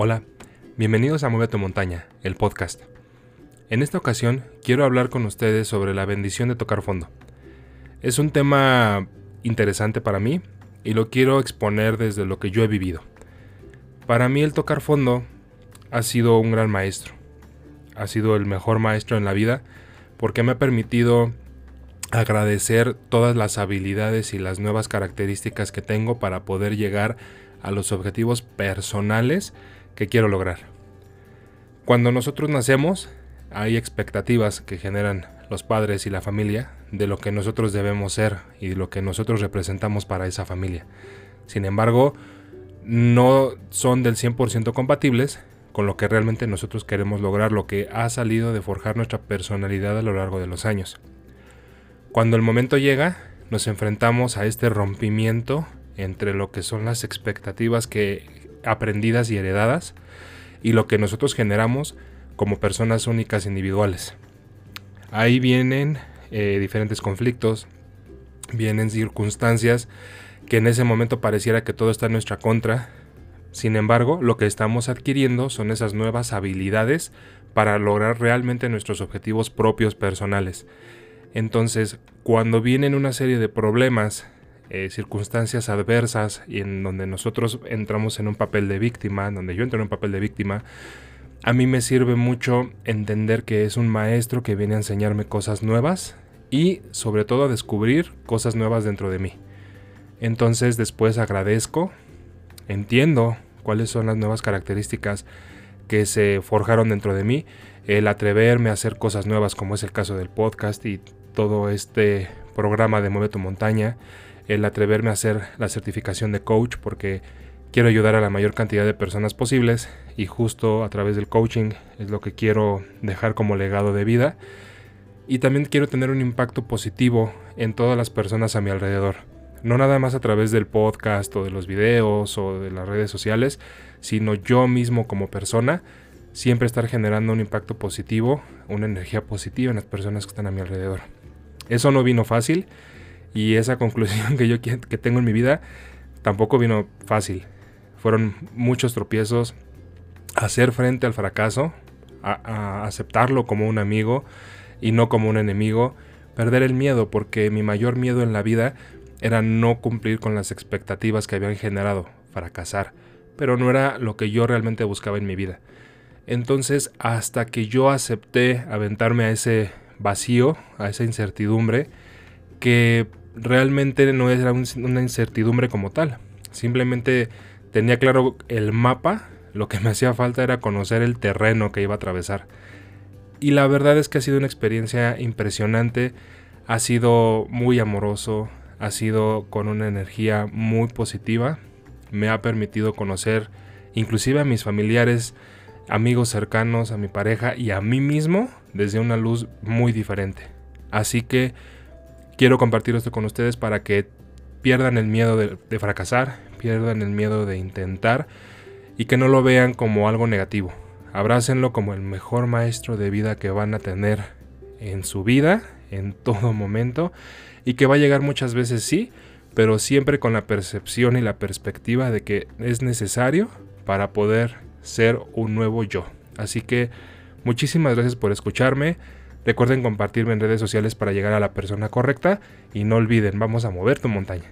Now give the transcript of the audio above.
Hola, bienvenidos a Mueve tu Montaña, el podcast. En esta ocasión quiero hablar con ustedes sobre la bendición de tocar fondo. Es un tema interesante para mí y lo quiero exponer desde lo que yo he vivido. Para mí el tocar fondo ha sido un gran maestro. Ha sido el mejor maestro en la vida porque me ha permitido agradecer todas las habilidades y las nuevas características que tengo para poder llegar a los objetivos personales que quiero lograr. Cuando nosotros nacemos, hay expectativas que generan los padres y la familia de lo que nosotros debemos ser y lo que nosotros representamos para esa familia. Sin embargo, no son del 100% compatibles con lo que realmente nosotros queremos lograr, lo que ha salido de forjar nuestra personalidad a lo largo de los años. Cuando el momento llega, nos enfrentamos a este rompimiento entre lo que son las expectativas que aprendidas y heredadas y lo que nosotros generamos como personas únicas individuales. Ahí vienen eh, diferentes conflictos, vienen circunstancias que en ese momento pareciera que todo está en nuestra contra. Sin embargo, lo que estamos adquiriendo son esas nuevas habilidades para lograr realmente nuestros objetivos propios personales. Entonces, cuando vienen una serie de problemas eh, circunstancias adversas y en donde nosotros entramos en un papel de víctima, donde yo entro en un papel de víctima, a mí me sirve mucho entender que es un maestro que viene a enseñarme cosas nuevas y sobre todo a descubrir cosas nuevas dentro de mí. Entonces después agradezco, entiendo cuáles son las nuevas características que se forjaron dentro de mí, el atreverme a hacer cosas nuevas como es el caso del podcast y todo este programa de Mueve tu montaña, el atreverme a hacer la certificación de coach porque quiero ayudar a la mayor cantidad de personas posibles y justo a través del coaching es lo que quiero dejar como legado de vida y también quiero tener un impacto positivo en todas las personas a mi alrededor. No nada más a través del podcast o de los videos o de las redes sociales, sino yo mismo como persona, siempre estar generando un impacto positivo, una energía positiva en las personas que están a mi alrededor. Eso no vino fácil, y esa conclusión que yo que tengo en mi vida tampoco vino fácil. Fueron muchos tropiezos, hacer frente al fracaso, a, aceptarlo como un amigo y no como un enemigo, perder el miedo, porque mi mayor miedo en la vida era no cumplir con las expectativas que habían generado, fracasar, pero no era lo que yo realmente buscaba en mi vida. Entonces, hasta que yo acepté aventarme a ese vacío, a esa incertidumbre, que realmente no era una incertidumbre como tal. Simplemente tenía claro el mapa, lo que me hacía falta era conocer el terreno que iba a atravesar. Y la verdad es que ha sido una experiencia impresionante, ha sido muy amoroso, ha sido con una energía muy positiva, me ha permitido conocer inclusive a mis familiares, amigos cercanos, a mi pareja y a mí mismo desde una luz muy diferente. Así que quiero compartir esto con ustedes para que pierdan el miedo de, fracasar, pierdan el miedo de intentar y que no lo vean como algo negativo. Abrácenlo como el mejor maestro de vida que van a tener en su vida, en todo momento, y que va a llegar muchas veces sí, pero siempre con la percepción y la perspectiva de que es necesario para poder ser un nuevo yo. Así que muchísimas gracias por escucharme. Recuerden compartirme en redes sociales para llegar a la persona correcta y no olviden, vamos a mover tu montaña.